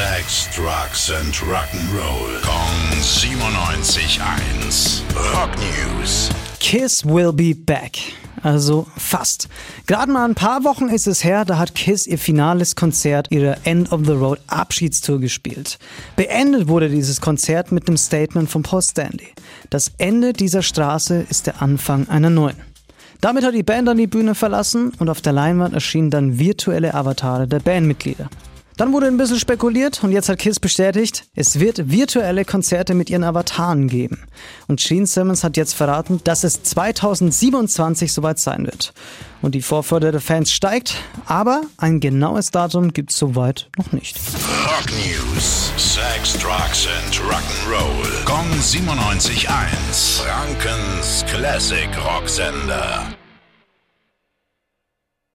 Sex, Drugs and Rock'n'Roll. Kong 97.1. Rock News. Kiss will be back. Also fast. Gerade mal ein paar Wochen ist es her, da hat Kiss ihr finales Konzert ihrer End of the Road Abschiedstour gespielt. Beendet wurde dieses Konzert mit dem Statement von Paul Stanley. Das Ende dieser Straße ist der Anfang einer neuen. Damit hat die Band dann die Bühne verlassen und auf der Leinwand erschienen dann virtuelle Avatare der Bandmitglieder. Dann wurde ein bisschen spekuliert und jetzt hat Kiss bestätigt, es wird virtuelle Konzerte mit ihren Avataren geben. Und Gene Simmons hat jetzt verraten, dass es 2027 soweit sein wird. Und die Vorfreude der Fans steigt, aber ein genaues Datum gibt's soweit noch nicht. Rock News. Sex, Drugs and Rock'n'Roll. Kong 97.1. Frankens Classic Rocksender.